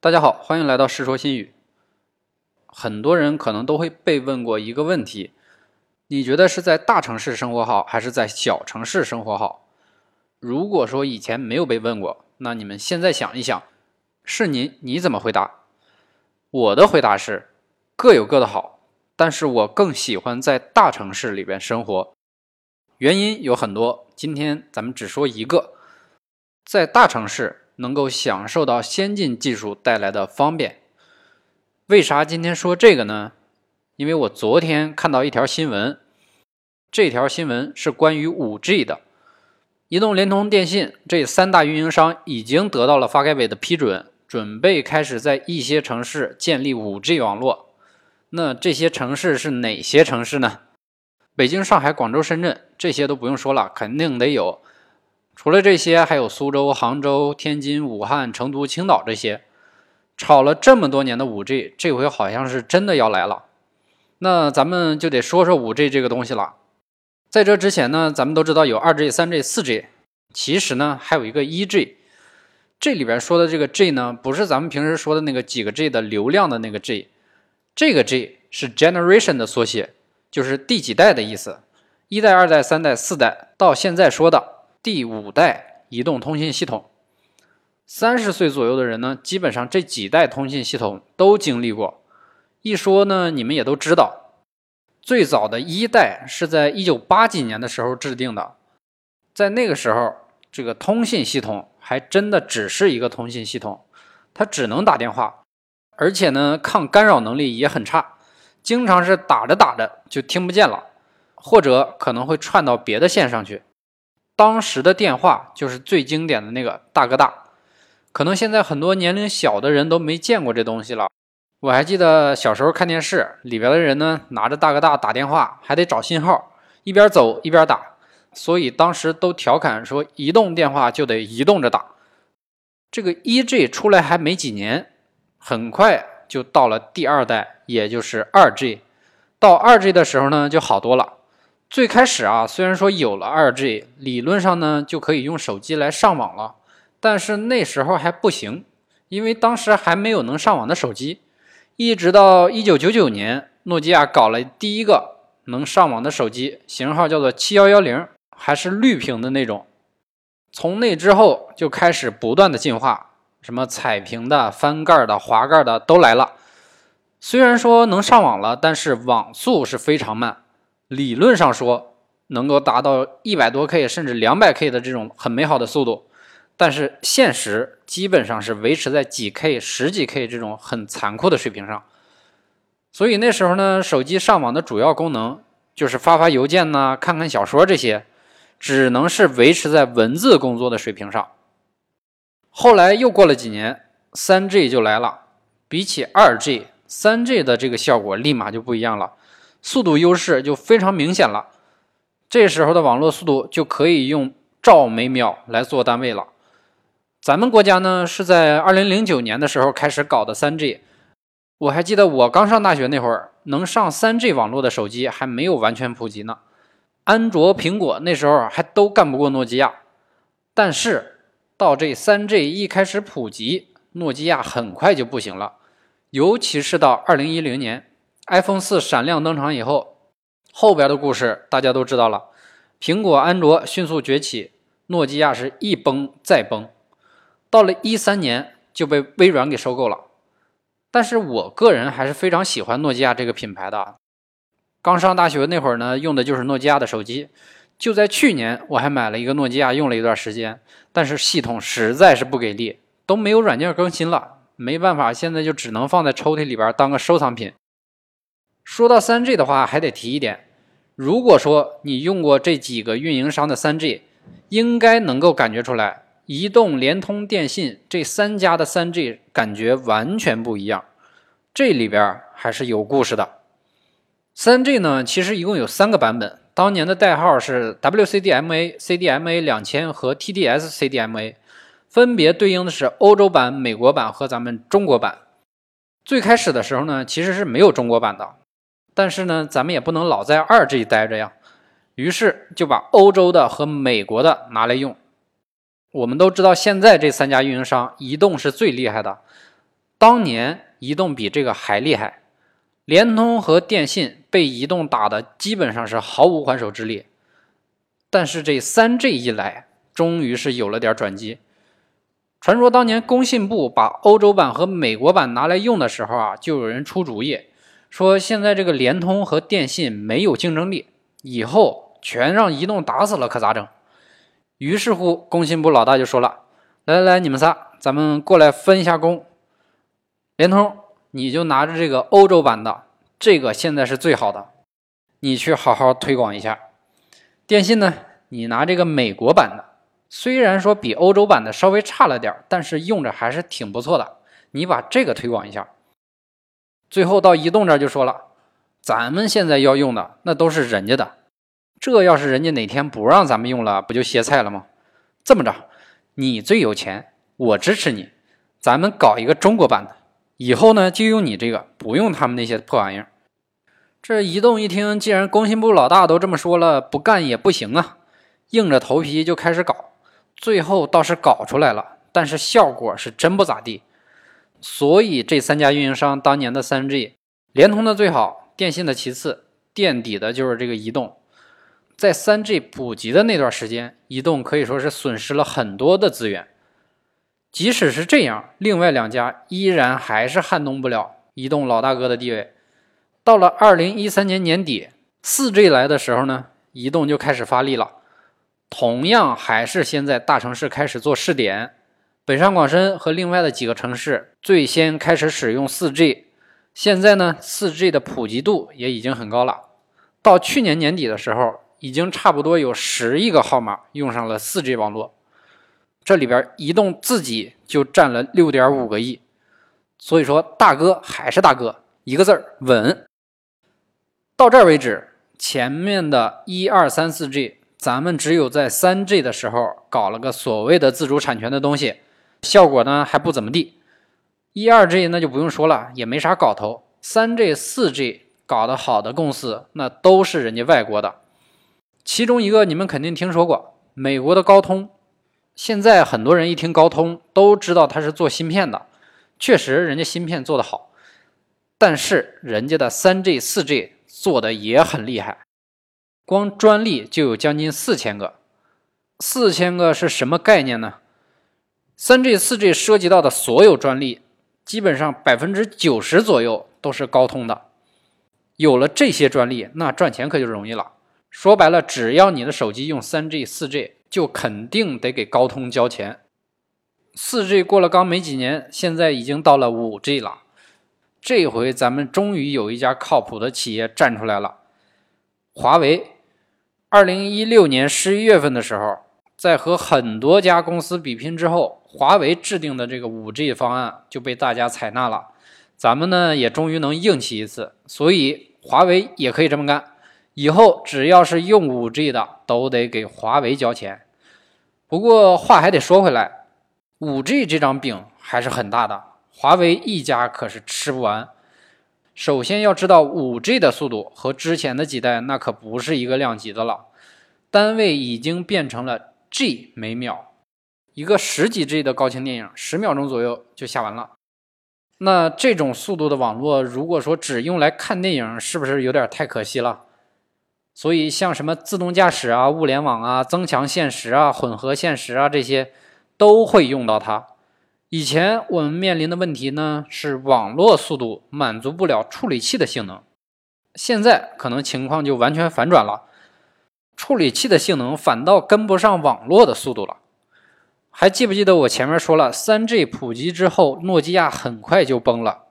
大家好，欢迎来到《世说新语》。很多人可能都会被问过一个问题：你觉得是在大城市生活好，还是在小城市生活好？如果说以前没有被问过，那你们现在想一想，是您你怎么回答？我的回答是各有各的好，但是我更喜欢在大城市里边生活。原因有很多，今天咱们只说一个，在大城市。能够享受到先进技术带来的方便。为啥今天说这个呢？因为我昨天看到一条新闻，这条新闻是关于五 G 的。移动、联通、电信这三大运营商已经得到了发改委的批准，准备开始在一些城市建立五 G 网络。那这些城市是哪些城市呢？北京、上海、广州、深圳这些都不用说了，肯定得有。除了这些，还有苏州、杭州、天津、武汉、成都、青岛这些，炒了这么多年的五 G，这回好像是真的要来了。那咱们就得说说五 G 这个东西了。在这之前呢，咱们都知道有二 G、三 G、四 G，其实呢还有一个一 G。这里边说的这个 G 呢，不是咱们平时说的那个几个 G 的流量的那个 G，这个 G 是 Generation 的缩写，就是第几代的意思。一代、二代、三代、四代，到现在说的。第五代移动通信系统，三十岁左右的人呢，基本上这几代通信系统都经历过。一说呢，你们也都知道，最早的一代是在一九八几年的时候制定的，在那个时候，这个通信系统还真的只是一个通信系统，它只能打电话，而且呢，抗干扰能力也很差，经常是打着打着就听不见了，或者可能会串到别的线上去。当时的电话就是最经典的那个大哥大，可能现在很多年龄小的人都没见过这东西了。我还记得小时候看电视，里边的人呢拿着大哥大打电话，还得找信号，一边走一边打，所以当时都调侃说，移动电话就得移动着打。这个一 G 出来还没几年，很快就到了第二代，也就是二 G。到二 G 的时候呢，就好多了。最开始啊，虽然说有了二 G，理论上呢就可以用手机来上网了，但是那时候还不行，因为当时还没有能上网的手机。一直到一九九九年，诺基亚搞了第一个能上网的手机，型号叫做七幺幺零，还是绿屏的那种。从那之后就开始不断的进化，什么彩屏的、翻盖的、滑盖的都来了。虽然说能上网了，但是网速是非常慢。理论上说能够达到一百多 K 甚至两百 K 的这种很美好的速度，但是现实基本上是维持在几 K、十几 K 这种很残酷的水平上。所以那时候呢，手机上网的主要功能就是发发邮件呐、看看小说这些，只能是维持在文字工作的水平上。后来又过了几年，三 G 就来了，比起二 G，三 G 的这个效果立马就不一样了。速度优势就非常明显了，这时候的网络速度就可以用兆每秒来做单位了。咱们国家呢是在二零零九年的时候开始搞的三 G，我还记得我刚上大学那会儿，能上三 G 网络的手机还没有完全普及呢。安卓、苹果那时候还都干不过诺基亚，但是到这三 G 一开始普及，诺基亚很快就不行了，尤其是到二零一零年。iPhone 四闪亮登场以后，后边的故事大家都知道了。苹果、安卓迅速崛起，诺基亚是一崩再崩，到了一三年就被微软给收购了。但是我个人还是非常喜欢诺基亚这个品牌的。刚上大学那会儿呢，用的就是诺基亚的手机。就在去年，我还买了一个诺基亚，用了一段时间，但是系统实在是不给力，都没有软件更新了，没办法，现在就只能放在抽屉里边当个收藏品。说到三 G 的话，还得提一点，如果说你用过这几个运营商的三 G，应该能够感觉出来，移动、联通、电信这三家的三 G 感觉完全不一样。这里边还是有故事的。三 G 呢，其实一共有三个版本，当年的代号是 WCDMA、CDMA 两千和 TDS CDMA，分别对应的是欧洲版、美国版和咱们中国版。最开始的时候呢，其实是没有中国版的。但是呢，咱们也不能老在二 G 待着呀，于是就把欧洲的和美国的拿来用。我们都知道，现在这三家运营商，移动是最厉害的，当年移动比这个还厉害，联通和电信被移动打的基本上是毫无还手之力。但是这三 G 一来，终于是有了点转机。传说当年工信部把欧洲版和美国版拿来用的时候啊，就有人出主意，说现在这个联通和电信没有竞争力，以后全让移动打死了，可咋整？于是乎，工信部老大就说了：“来来来，你们仨，咱们过来分一下工。联通，你就拿着这个欧洲版的，这个现在是最好的，你去好好推广一下。电信呢，你拿这个美国版的。”虽然说比欧洲版的稍微差了点但是用着还是挺不错的。你把这个推广一下。最后到移动这儿就说了，咱们现在要用的那都是人家的，这要是人家哪天不让咱们用了，不就歇菜了吗？这么着，你最有钱，我支持你，咱们搞一个中国版的，以后呢就用你这个，不用他们那些破玩意儿。这移动一听，既然工信部老大都这么说了，不干也不行啊，硬着头皮就开始搞。最后倒是搞出来了，但是效果是真不咋地。所以这三家运营商当年的三 G，联通的最好，电信的其次，垫底的就是这个移动。在三 G 普及的那段时间，移动可以说是损失了很多的资源。即使是这样，另外两家依然还是撼动不了移动老大哥的地位。到了二零一三年年底，四 G 来的时候呢，移动就开始发力了。同样还是先在大城市开始做试点，北上广深和另外的几个城市最先开始使用 4G。现在呢，4G 的普及度也已经很高了。到去年年底的时候，已经差不多有十亿个号码用上了 4G 网络，这里边移动自己就占了6.5个亿。所以说，大哥还是大哥，一个字儿稳。到这儿为止，前面的一二三四 G。咱们只有在三 G 的时候搞了个所谓的自主产权的东西，效果呢还不怎么地。一二 G 那就不用说了，也没啥搞头。三 G、四 G 搞得好的公司，那都是人家外国的。其中一个你们肯定听说过，美国的高通。现在很多人一听高通，都知道它是做芯片的，确实人家芯片做得好，但是人家的三 G、四 G 做的也很厉害。光专利就有将近四千个，四千个是什么概念呢？三 G、四 G 涉及到的所有专利，基本上百分之九十左右都是高通的。有了这些专利，那赚钱可就容易了。说白了，只要你的手机用三 G、四 G，就肯定得给高通交钱。四 G 过了刚没几年，现在已经到了五 G 了。这回咱们终于有一家靠谱的企业站出来了，华为。二零一六年十一月份的时候，在和很多家公司比拼之后，华为制定的这个五 G 方案就被大家采纳了。咱们呢也终于能硬气一次，所以华为也可以这么干。以后只要是用五 G 的，都得给华为交钱。不过话还得说回来，五 G 这张饼还是很大的，华为一家可是吃不完。首先要知道，五 G 的速度和之前的几代那可不是一个量级的了，单位已经变成了 G 每秒。一个十几 G 的高清电影，十秒钟左右就下完了。那这种速度的网络，如果说只用来看电影，是不是有点太可惜了？所以像什么自动驾驶啊、物联网啊、增强现实啊、混合现实啊这些，都会用到它。以前我们面临的问题呢是网络速度满足不了处理器的性能，现在可能情况就完全反转了，处理器的性能反倒跟不上网络的速度了。还记不记得我前面说了，三 G 普及之后，诺基亚很快就崩了。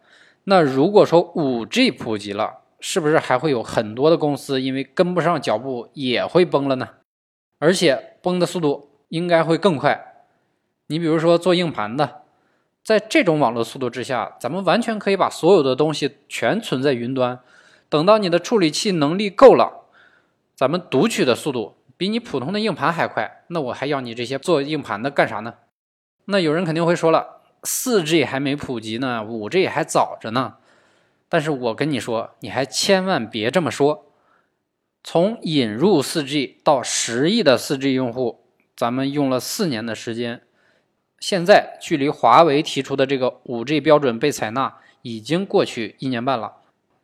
那如果说五 G 普及了，是不是还会有很多的公司因为跟不上脚步也会崩了呢？而且崩的速度应该会更快。你比如说做硬盘的。在这种网络速度之下，咱们完全可以把所有的东西全存在云端。等到你的处理器能力够了，咱们读取的速度比你普通的硬盘还快，那我还要你这些做硬盘的干啥呢？那有人肯定会说了，四 G 还没普及呢，五 G 还早着呢。但是我跟你说，你还千万别这么说。从引入四 G 到十亿的四 G 用户，咱们用了四年的时间。现在距离华为提出的这个五 G 标准被采纳已经过去一年半了，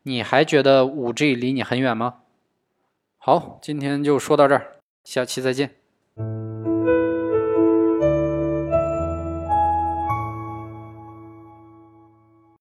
你还觉得五 G 离你很远吗？好，今天就说到这儿，下期再见。